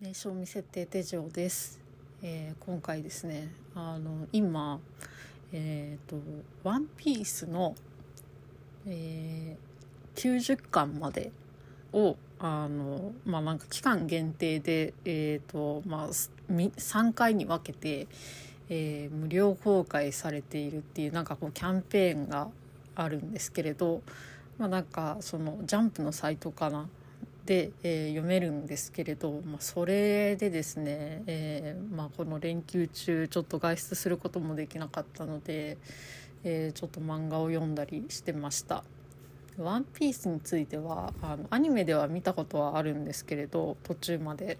名称未設定手錠です、えー今回ですねあの今えっ、と「ワンピースの、えー90巻までをあのまあなんか期間限定でえっ、とまあ3回に分けて、えー無料公開されているっていうなんかこうキャンペーンがあるんですけれどまあなんかそのジャンプのサイトかなで、えー読めるんですけれど、まあ、それでですね、えーまあ、この連休中ちょっと外出することもできなかったので、えーちょっと漫画を読んだりしてました。ワンピースについてはあのアニメでは見たことはあるんですけれど途中まで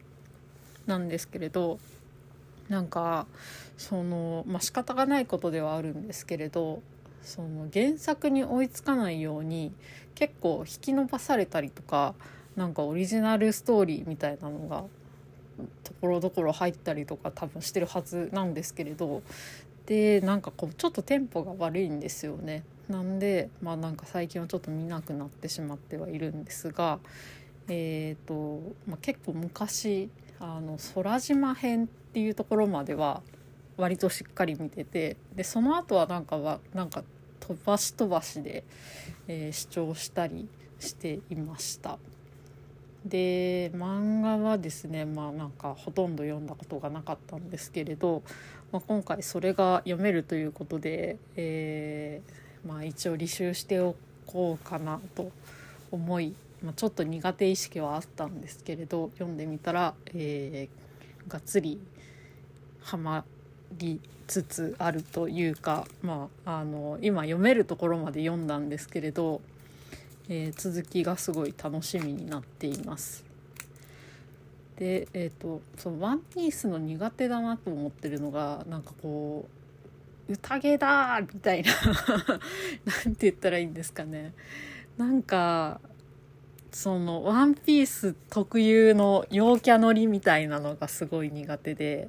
なんですけれどなんかそのまあ仕方がないことではあるんですけれどその原作に追いつかないように結構引き伸ばされたりとかなんかオリジナルストーリーみたいなのがところどころ入ったりとか多分してるはずなんですけれどでなんかこうちょっとテンポが悪いんですよね。なんでまあなんか最近はちょっと見なくなってしまってはいるんですがえーとまあ、結構昔あの空島編っていうところまでは割としっかり見ててでその後はなんかはなんか飛ばし飛ばしで、えー視聴したりしていました。で漫画はですねまあなんかほとんど読んだことがなかったんですけれど、まあ、今回それが読めるということで、えーまあ、一応履修しておこうかなと思い、まあ、ちょっと苦手意識はあったんですけれど読んでみたら、えーがっつりハマりつつあるというか、まあ、あの今読めるところまで読んだんですけれど、えー続きがすごい楽しみになっています。でえっ、とその「ワンピースの苦手だなと思ってるのがなんかこう宴だーみたいな なんて言ったらいいんですかねなんかその「ワンピース特有の陽キャノリみたいなのがすごい苦手で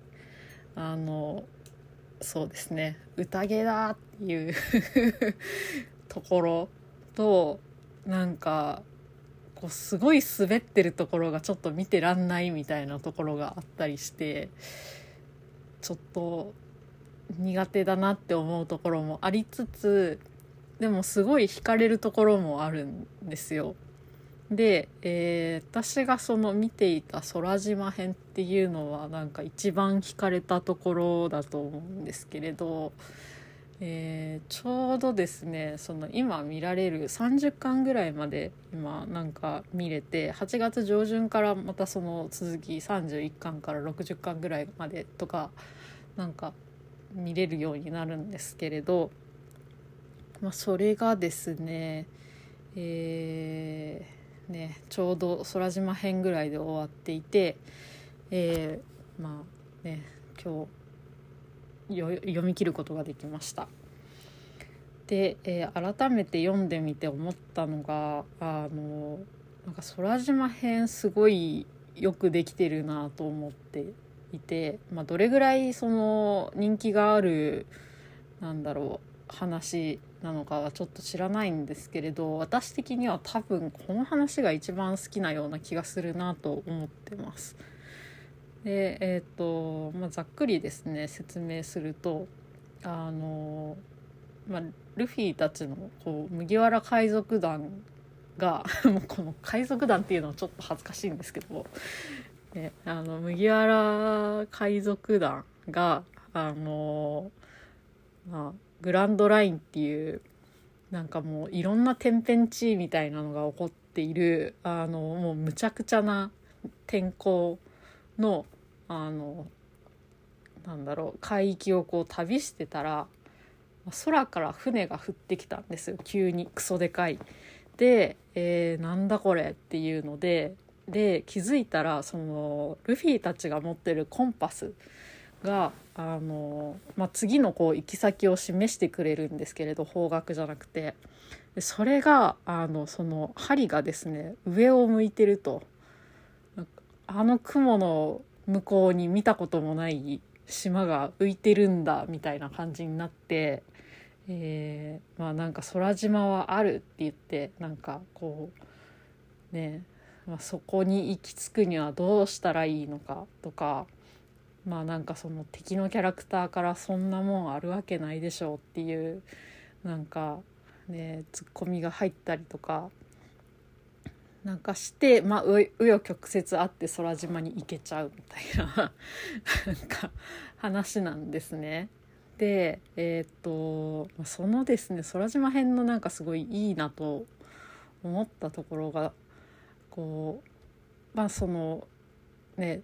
あのそうですね宴だっていう ところとなんかこうすごい滑ってるところがちょっと見てらんないみたいなところがあったりしてちょっと苦手だなって思うところもありつつでもすごい惹かれるところもあるんですよ。で、えー私がその見ていた空島編っていうのはなんか一番惹かれたところだと思うんですけれど、えーちょうどですねその今見られる30巻ぐらいまで今なんか見れて8月上旬からまたその続き31巻から60巻ぐらいまでとかなんか見れるようになるんですけれど、まあ、それがですねえーねちょうど空島編ぐらいで終わっていて、えーまあね今日読み切ることができました。で、えー改めて読んでみて思ったのがあのなんか空島編すごいよくできてるなと思っていて、まあ、どれぐらいその人気があるなんだろう話なのかはちょっと知らないんですけれど私的には多分この話が一番好きなような気がするなと思ってます。でえっ、と、まあ、ざっくりですね説明するとあの、まあ、ルフィたちのこう麦わら海賊団が もうこの海賊団っていうのはちょっと恥ずかしいんですけど、ね、あの麦わら海賊団があの、まあ、グランドラインっていうなんかもういろんな天変地異みたいなのが起こっているあのもうむちゃくちゃな天候のあのなんだろう海域をこう旅してたら空から船が降ってきたんですよ。急に。クソでかい。で、えーなんだこれっていうのでで気づいたらそのルフィたちが持ってるコンパスがあの、まあ、次のこう行き先を示してくれるんですけれど方角じゃなくて。でそれがあのその針がですね上を向いてると。あの雲の向こうに見たこともない島が浮いてるんだみたいな感じになって、えーまあなんか空島はあるって言ってなんかこうねまあ、そこに行き着くにはどうしたらいいのかとかまあなんかその敵のキャラクターからそんなもんあるわけないでしょうっていうなんかねツッコミが入ったりとかなんかしてまあ紆余曲折あって空島に行けちゃうみたいな なんか話なんですね。でえっ、とそのですね空島編のなんかすごいいいなと思ったところがこうまあそのね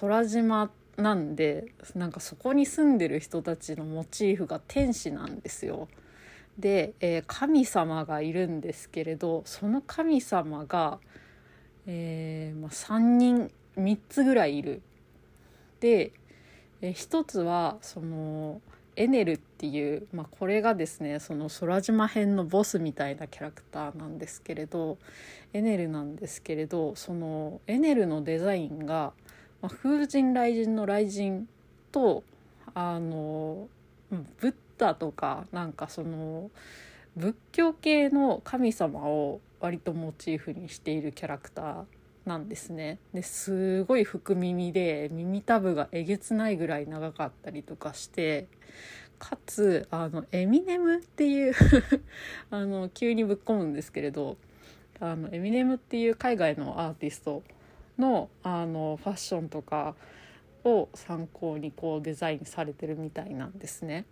空島なんでなんかそこに住んでる人たちのモチーフが天使なんですよ。で、えー、神様がいるんですけれどその神様が、えーまあ、3人3つぐらいいる。で、えー、1つはそのエネルっていう、まあ、これがですねその空島編のボスみたいなキャラクターなんですけれどエネルなんですけれどそのエネルのデザインが、まあ、風神雷神の雷神とあのブッダとかなんかその仏教系の神様を割とモチーフにしているキャラクターなんですねですごい福耳で耳たぶがえげつないぐらい長かったりとかしてかつあのエミネムっていう あの急にぶっ込むんですけれどあのエミネムっていう海外のアーティストのあのファッションとかを参考にこうデザインされてるみたいなんですね。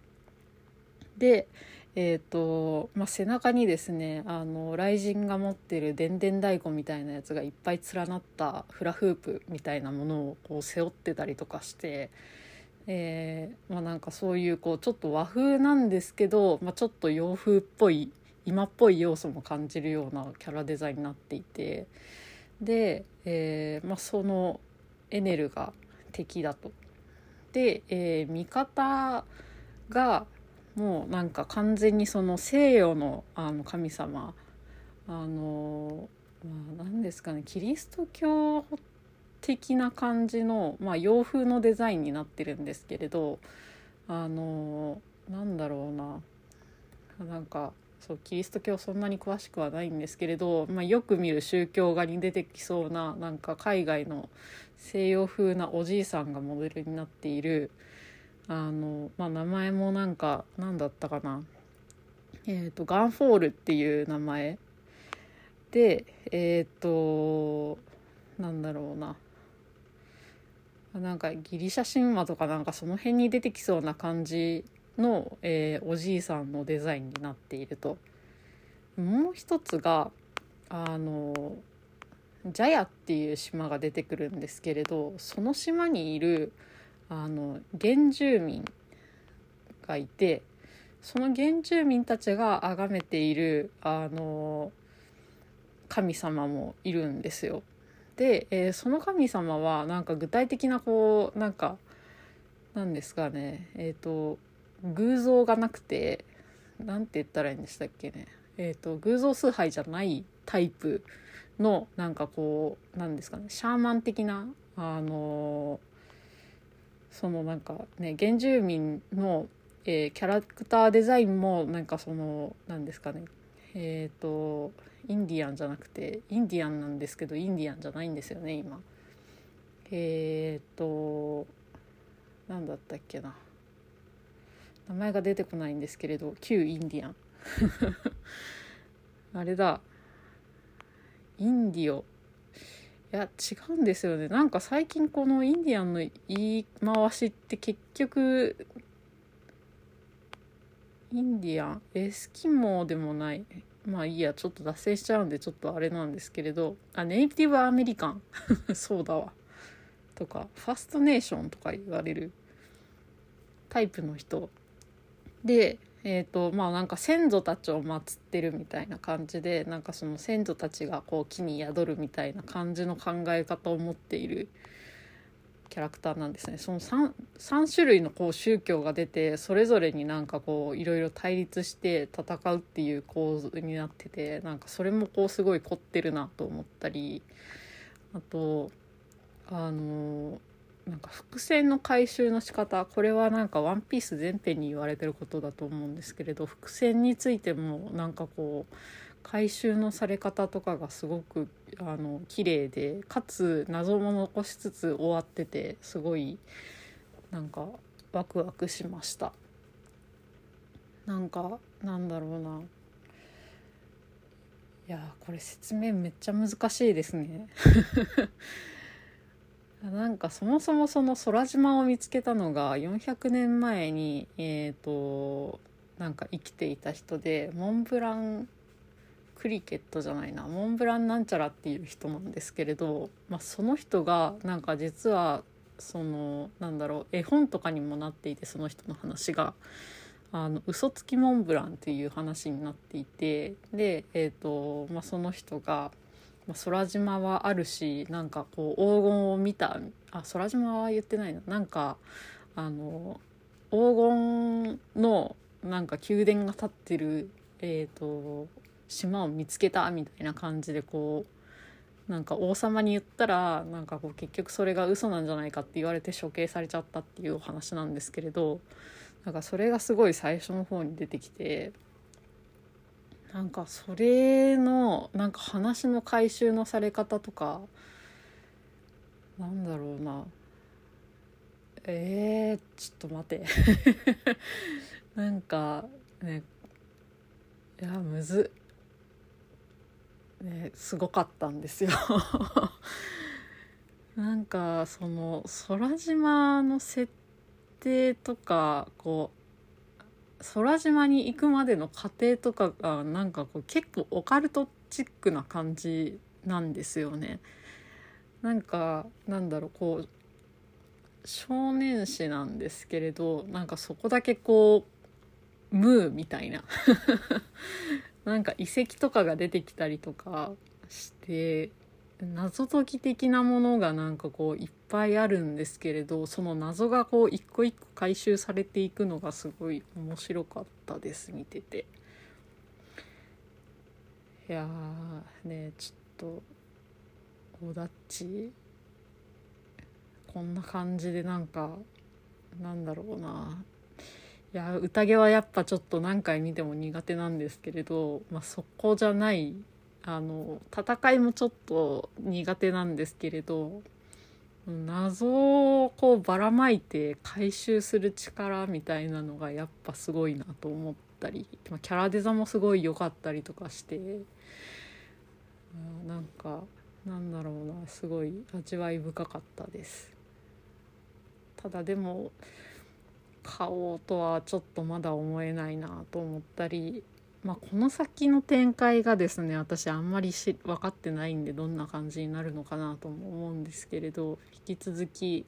で、えーとまあ、背中にですねあの雷神が持ってるでんでん太鼓みたいなやつがいっぱい連なったフラフープみたいなものをこう背負ってたりとかして、えー、まあ、なんかそういうこうちょっと和風なんですけど、まあ、ちょっと洋風っぽい今っぽい要素も感じるようなキャラデザインになっていてで、えー、まあ、そのエネルが敵だと。で、えー、味方がもうなんか完全にその西洋のあの神様あの、まあ、何ですかねキリスト教的な感じの、まあ、洋風のデザインになってるんですけれどあのなんだろうななんかそうキリスト教そんなに詳しくはないんですけれど、まあ、よく見る宗教画に出てきそうななんか海外の西洋風なおじいさんがモデルになっているあの、まあ、名前もなんか何だったかな。えっ、ー、とガンフォールっていう名前。でえっ、ー、となんだろうな。なんかギリシャ神話とかなんかその辺に出てきそうな感じの、えー、おじいさんのデザインになっていると。もう一つがあのジャヤっていう島が出てくるんですけれどその島にいるあの原住民がいてその原住民たちが崇めているあの神様もいるんですよ。で、えー、その神様はなんか具体的なこうなんかなんですかねえっ、ー、と偶像がなくて何て言ったらいいんでしたっけねえっ、ー、と偶像崇拝じゃないタイプのなんかこうなんですかねシャーマン的なあのそのなんかね原住民の、えー、キャラクターデザインもなんかその何ですかね。えっ、ー、とインディアンじゃなくてインディアンなんですけどインディアンじゃないんですよね今。えっ、ー、と何だったっけな。名前が出てこないんですけれど旧インディアン。あれだ。インディオ。いや違うんですよね。なんか最近このインディアンの言い回しって結局インディアンエスキモーでもない。まあいいやちょっと脱線しちゃうんでちょっとあれなんですけれどあネイティブアメリカン。そうだわ。とかファストネーションとか言われるタイプの人。でえーとまあなんか先祖たちを祀ってるみたいな感じでなんかその先祖たちがこう木に宿るみたいな感じの考え方を持っているキャラクターなんですね。その 3, 3種類のこう宗教が出てそれぞれになんかこういろいろ対立して戦うっていう構図になっててなんかそれもこうすごい凝ってるなと思ったりあとあのなんか伏線の回収の仕方これはなんか「ワンピース全編に言われてることだと思うんですけれど伏線についてもなんかこう回収のされ方とかがすごくあの綺麗でかつ謎も残しつつ終わっててすごいなんかワクワクしました。なんかなんだろうな。いやこれ説明めっちゃ難しいですね。なんかそもそもその空島を見つけたのが400年前にえっ、ー、となんか生きていた人でモンブランクリケットじゃないなモンブランなんちゃらっていう人なんですけれど、まあ、その人がなんか実はそのなんだろう絵本とかにもなっていてその人の話が。あの嘘つきモンブランっていう話になっていてで、えーとまあ、その人が、まあ、空島はあるしなんかこう黄金を見たあ空島は言ってないな。なんかあの黄金のなんか宮殿が建ってる、えーと、島を見つけたみたいな感じでこうなんか王様に言ったらなんかこう結局それが嘘なんじゃないかって言われて処刑されちゃったっていうお話なんですけれどなんかそれがすごい最初の方に出てきてなんかそれのなんか話の回収のされ方とかなんだろうな。えー、ちょっと待て。なんかねいやむずねすごかったんですよ。なんかその空島の設定とかこう空島に行くまでの過程とかがなんかこう結構オカルトチックな感じなんですよね。なんかなんだろうこう少年誌なんですけれどなんかそこだけこうムーみたいな なんか遺跡とかが出てきたりとかして謎解き的なものがなんかこういっぱいあるんですけれどその謎がこう一個一個回収されていくのがすごい面白かったです見てて。いやーねちょっとオダッチ？こんな感じでなんかなんだろうな。いや宴はやっぱちょっと何回見ても苦手なんですけれど、まあ、そこじゃないあの戦いもちょっと苦手なんですけれど謎をこうばらまいて回収する力みたいなのがやっぱすごいなと思ったり、キャラデザもすごい良かったりとかしてなんかなんだろうなすごい味わい深かったです。ただでも買おうとはちょっとまだ思えないなと思ったり、まあ、この先の展開がですね私あんまりし分かってないんでどんな感じになるのかなとも思うんですけれど引き続き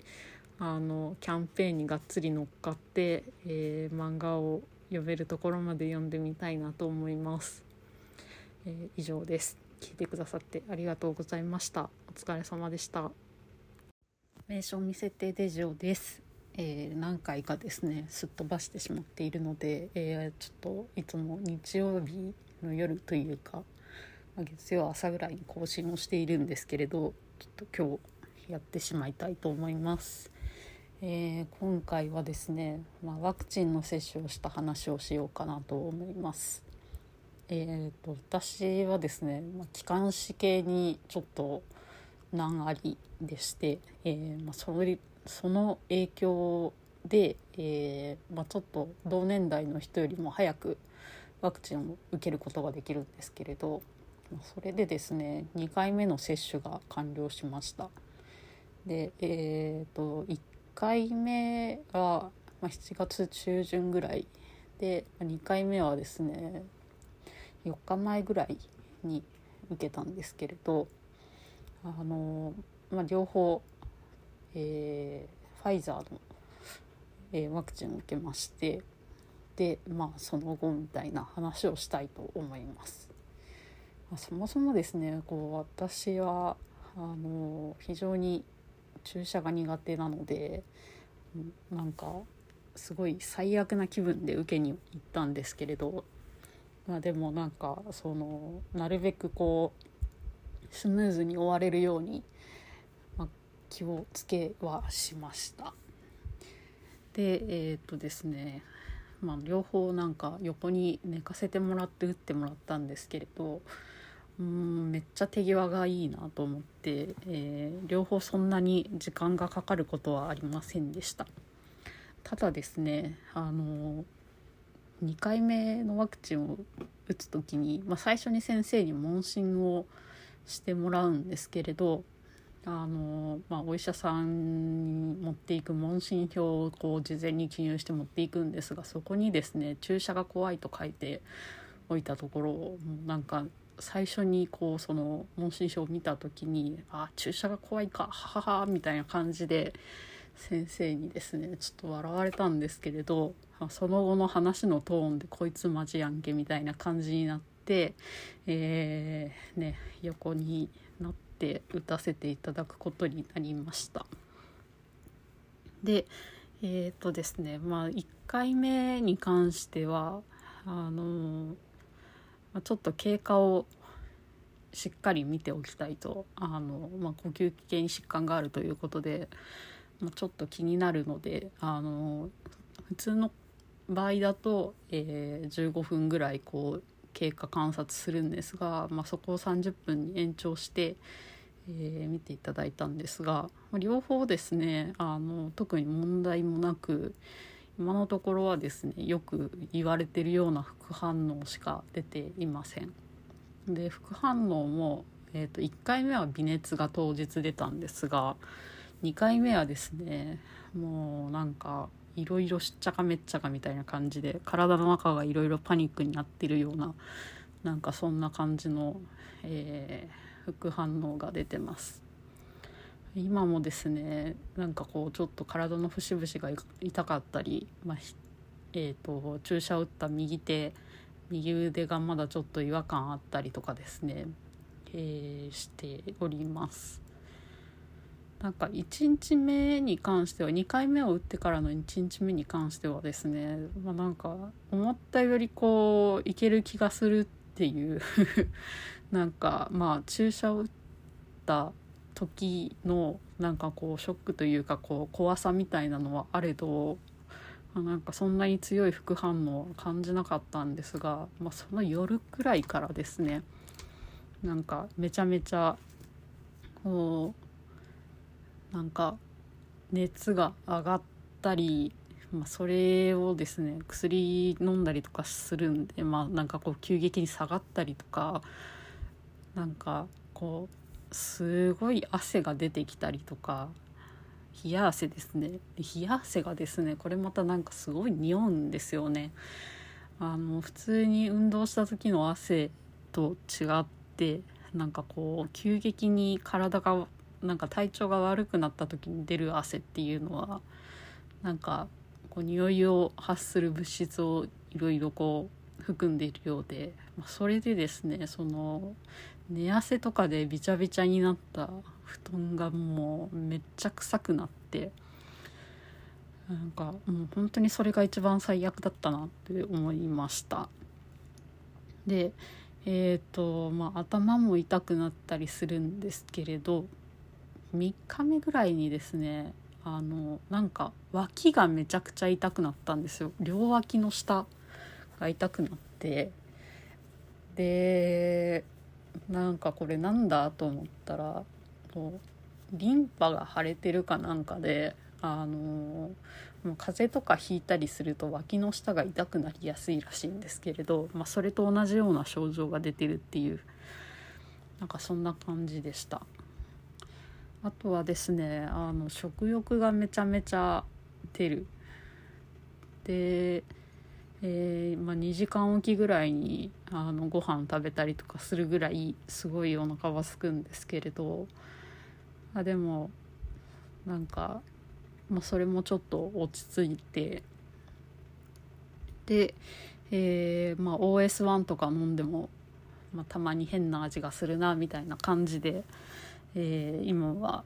あのキャンペーンにがっつり乗っかって、えー、漫画を読めるところまで読んでみたいなと思います。えー、以上です。聞いてくださってありがとうございました。お疲れ様でした。名称未設定デジオです。えー、何回かですねすっ飛ばしてしまっているので、えー、ちょっといつも日曜日の夜というか、まあ、月曜朝ぐらいに更新をしているんですけれどちょっと今日やってしまいたいと思います。えー、今回はですね、まあ、ワクチンの接種をした話をしようかなと思います。えーと、私はですね、まあ、気管支系にちょっと難ありでして、えーまあ、それその影響で、えー、まあ、ちょっと同年代の人よりも早くワクチンを受けることができるんですけれどそれでですね2回目の接種が完了しました。でえ、ー、と1回目は、ま7月中旬ぐらいで2回目はですね4日前ぐらいに受けたんですけれどあの、まあ、両方えー、ファイザーの、えー、ワクチンを受けましてでまあその後みたいな話をしたいと思います。まあ、そもそもですねこう私はあの非常に注射が苦手なのでなんかすごい最悪な気分で受けに行ったんですけれど、まあ、でもなんかそのなるべくこうスムーズに終われるように気をつけはしました。でえっ、とですねまあ、両方なんか横に寝かせてもらって打ってもらったんですけれどうんめっちゃ手際がいいなと思って、えー、両方そんなに時間がかかることはありませんでした。ただですねあの2回目のワクチンを打つ時に、まあ、最初に先生に問診をしてもらうんですけれどあの、まあ、お医者さんに持っていく問診票をこう事前に記入して持っていくんですがそこにですね注射が怖いと書いておいたところもうなんか最初にこうその問診票を見た時に「あ注射が怖いかははは」みたいな感じで先生にですねちょっと笑われたんですけれどその後の話のトーンで「こいつマジやんけ」みたいな感じになって、えー、ね横になって打たせていただくことになりました。でえっ、ー、とですねまあ1回目に関してはあのちょっと経過をしっかり見ておきたいとあの、まあ、呼吸器系に疾患があるということで、まあ、ちょっと気になるのであの普通の場合だと、えー、15分ぐらいこう経過観察するんですが、まあ、そこを30分に延長して、えー、見ていただいたんですが両方ですねあの特に問題もなく今のところはですねよく言われてるような副反応しか出ていません。で副反応も、えーと、1回目は微熱が当日出たんですが2回目はですねもうなんかいろいろしっちゃかめっちゃかみたいな感じで体の中がいろいろパニックになってるようななんかそんな感じの、えー、副反応が出てます。今もですねなんかこうちょっと体の節々が痛かったり、まあえーと、注射を打った右手右腕がまだちょっと違和感あったりとかですね、えー、しております。なんか1日目に関しては2回目を打ってからの1日目に関してはですね、まあ、なんか思ったよりこういける気がするっていう なんかまあ注射を打った時のなんかこうショックというかこう怖さみたいなのはあれどなんかそんなに強い副反応は感じなかったんですが、まあ、その夜くらいからですねなんかめちゃめちゃこうなんか熱が上がったり、まあ、それをですね薬飲んだりとかするんでまあなんかこう急激に下がったりとかなんかこうすごい汗が出てきたりとか冷や汗ですね。冷や汗がですねこれまたなんかすごい匂うんですよね。あの普通に運動した時の汗と違ってなんかこう急激に体がなんか体調が悪くなった時に出る汗っていうのはなんかこう匂いを発する物質をいろいろこう含んでいるようで、まあ、それでですねその寝汗とかでびちゃびちゃになった布団がもうめっちゃ臭くなってなんかもう本当にそれが一番最悪だったなって思いました。でえっ、ー、とまあ頭も痛くなったりするんですけれど3日目ぐらいにですねあのなんか脇がめちゃくちゃ痛くなったんですよ。両脇の下が痛くなって。でなんかこれなんだと思ったらこうリンパが腫れてるかなんかであのもう風邪とかひいたりすると脇の下が痛くなりやすいらしいんですけれど、まあ、それと同じような症状が出てるっていうなんかそんな感じでした。あとはですねあの食欲がめちゃめちゃ出る。でえー、まあ、2時間おきぐらいにあのご飯食べたりとかするぐらいすごいお腹はすくんですけれど。あでもなんか、まあ、それもちょっと落ち着いて。で、えーまあ、OS1 とか飲んでも、まあ、たまに変な味がするなみたいな感じで、えー、今は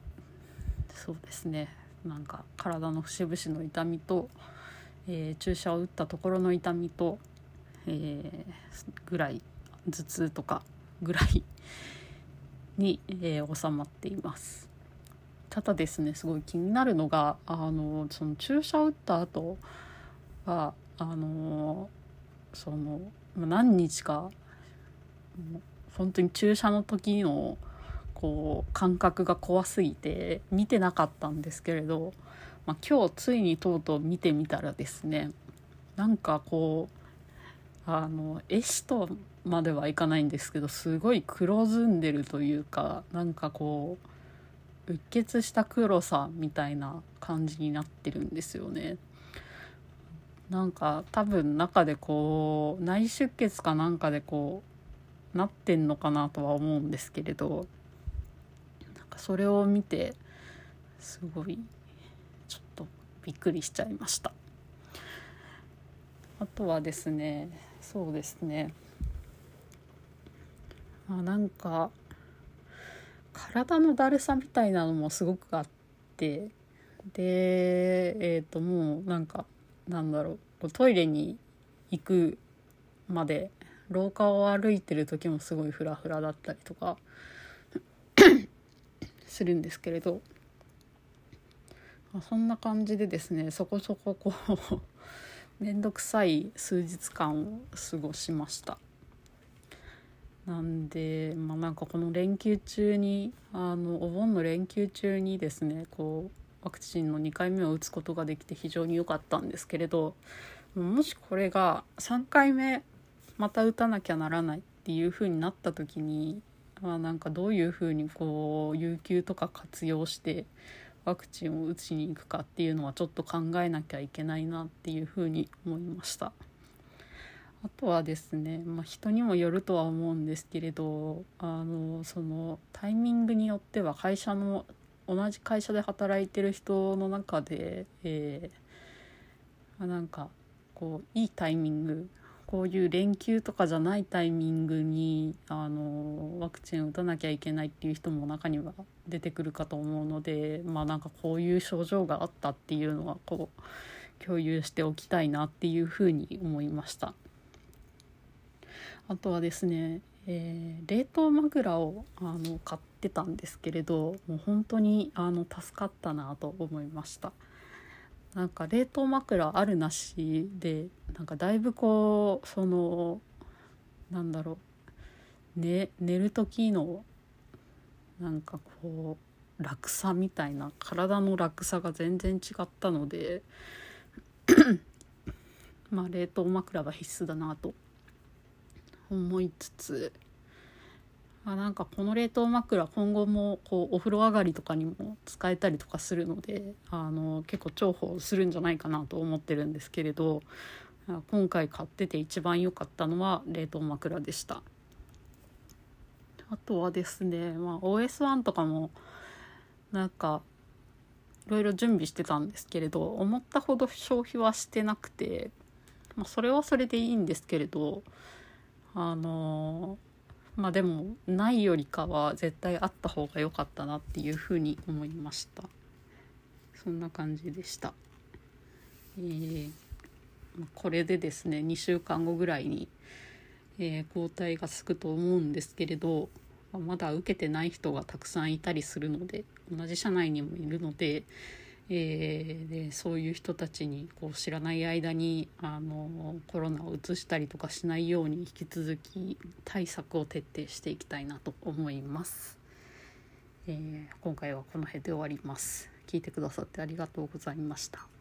そうですね。なんか体の節々の痛みとえー、注射を打ったところの痛みと、えー、ぐらい頭痛とかぐらいに、えー、収まっています。ただですねすごい気になるのがあのその注射を打った後はあのその何日か本当に注射の時のこう感覚が怖すぎて見てなかったんですけれど、まあ、今日ついにとうとう見てみたらですねなんかこうあの絵師とまではいかないんですけどすごい黒ずんでるというかなんかこううっ血した黒さみたいな感じになってるんですよね。なんか多分中でこう内出血かなんかでこうなってんのかなとは思うんですけれどかそれを見てすごいちょっとびっくりしちゃいました。あとはですねそうですね。あなんか体のだるさみたいなのもすごくあってでえっ、ー、ともうなんかなんだろうトイレに行くまで廊下を歩いてる時もすごいフラフラだったりとかするんですけれど。そんな感じでですねそこそここう 面倒くさい数日間を過ごしました。なんでまあなんかこの連休中にあのお盆の連休中にですねこうワクチンの2回目を打つことができて非常に良かったんですけれどもしこれが3回目また打たなきゃならないっていう風になった時に、まあ、なんかどういう風にこう有給とか活用してワクチンを打ちに行くかっていうのはちょっと考えなきゃいけないなっていう風に思いました。あとはですね、まあ、人にもよるとは思うんですけれどあのそのタイミングによっては会社の同じ会社で働いてる人の中で、えー、なんかこういいタイミングこういう連休とかじゃないタイミングにあのワクチンを打たなきゃいけないっていう人も中には出てくるかと思うのでまあなんかこういう症状があったっていうのはこう共有しておきたいなっていうふうに思いました。あとはですねえー、冷凍枕をあの買ってたんですけれどもう本当にあの助かったなと思いましたなんか冷凍枕あるなしでなんかだいぶこうそのなんだろう、ね、寝る時のなんかこう楽さみたいな体の楽さが全然違ったので まあ冷凍枕は必須だなと。思いつつあなんかこの冷凍枕今後もこうお風呂上がりとかにも使えたりとかするのであの結構重宝するんじゃないかなと思ってるんですけれど今回買ってて一番良かったのは冷凍枕でした。あとはですね、まあ、OS1 とかもなんかいろいろ準備してたんですけれど思ったほど消費はしてなくて、まあ、それはそれでいいんですけれどあのまあでもないよりかは絶対あった方が良かったなっていうふうに思いました。そんな感じでした。えー、これでですね2週間後ぐらいに、えー、交代がつくと思うんですけれどまだ受けてない人がたくさんいたりするので同じ社内にもいるのでえー、でそういう人たちにこう知らない間にあのコロナをうつしたりとかしないように引き続き対策を徹底していきたいなと思います。えー、今回はこの辺で終わります。聞いてくださってありがとうございました。